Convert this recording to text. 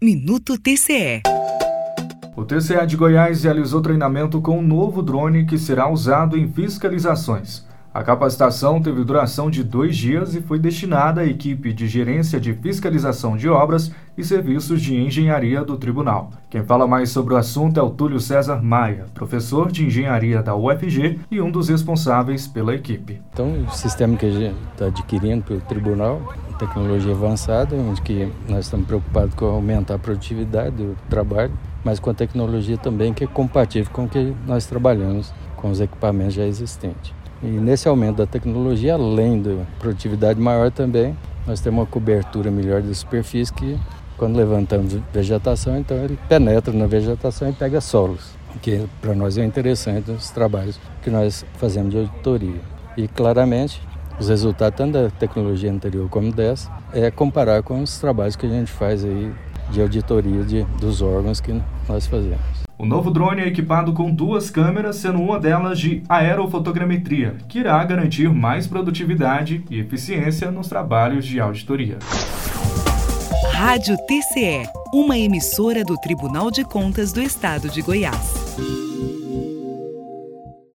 Minuto TCE. O TCE de Goiás realizou treinamento com um novo drone que será usado em fiscalizações. A capacitação teve duração de dois dias e foi destinada à equipe de gerência de fiscalização de obras e serviços de engenharia do tribunal. Quem fala mais sobre o assunto é o Túlio César Maia, professor de engenharia da UFG e um dos responsáveis pela equipe. Então, o sistema que a gente está adquirindo pelo tribunal, tecnologia avançada, onde que nós estamos preocupados com aumentar a produtividade do trabalho, mas com a tecnologia também que é compatível com o que nós trabalhamos com os equipamentos já existentes. E nesse aumento da tecnologia, além da produtividade maior também, nós temos uma cobertura melhor da superfície que, quando levantamos vegetação, então ele penetra na vegetação e pega solos, que para nós é interessante nos trabalhos que nós fazemos de auditoria. E claramente, os resultados tanto da tecnologia anterior como dessa é comparar com os trabalhos que a gente faz aí de auditoria de, dos órgãos que nós fazemos. O novo drone é equipado com duas câmeras, sendo uma delas de aerofotogrametria, que irá garantir mais produtividade e eficiência nos trabalhos de auditoria. Rádio TCE, uma emissora do Tribunal de Contas do Estado de Goiás.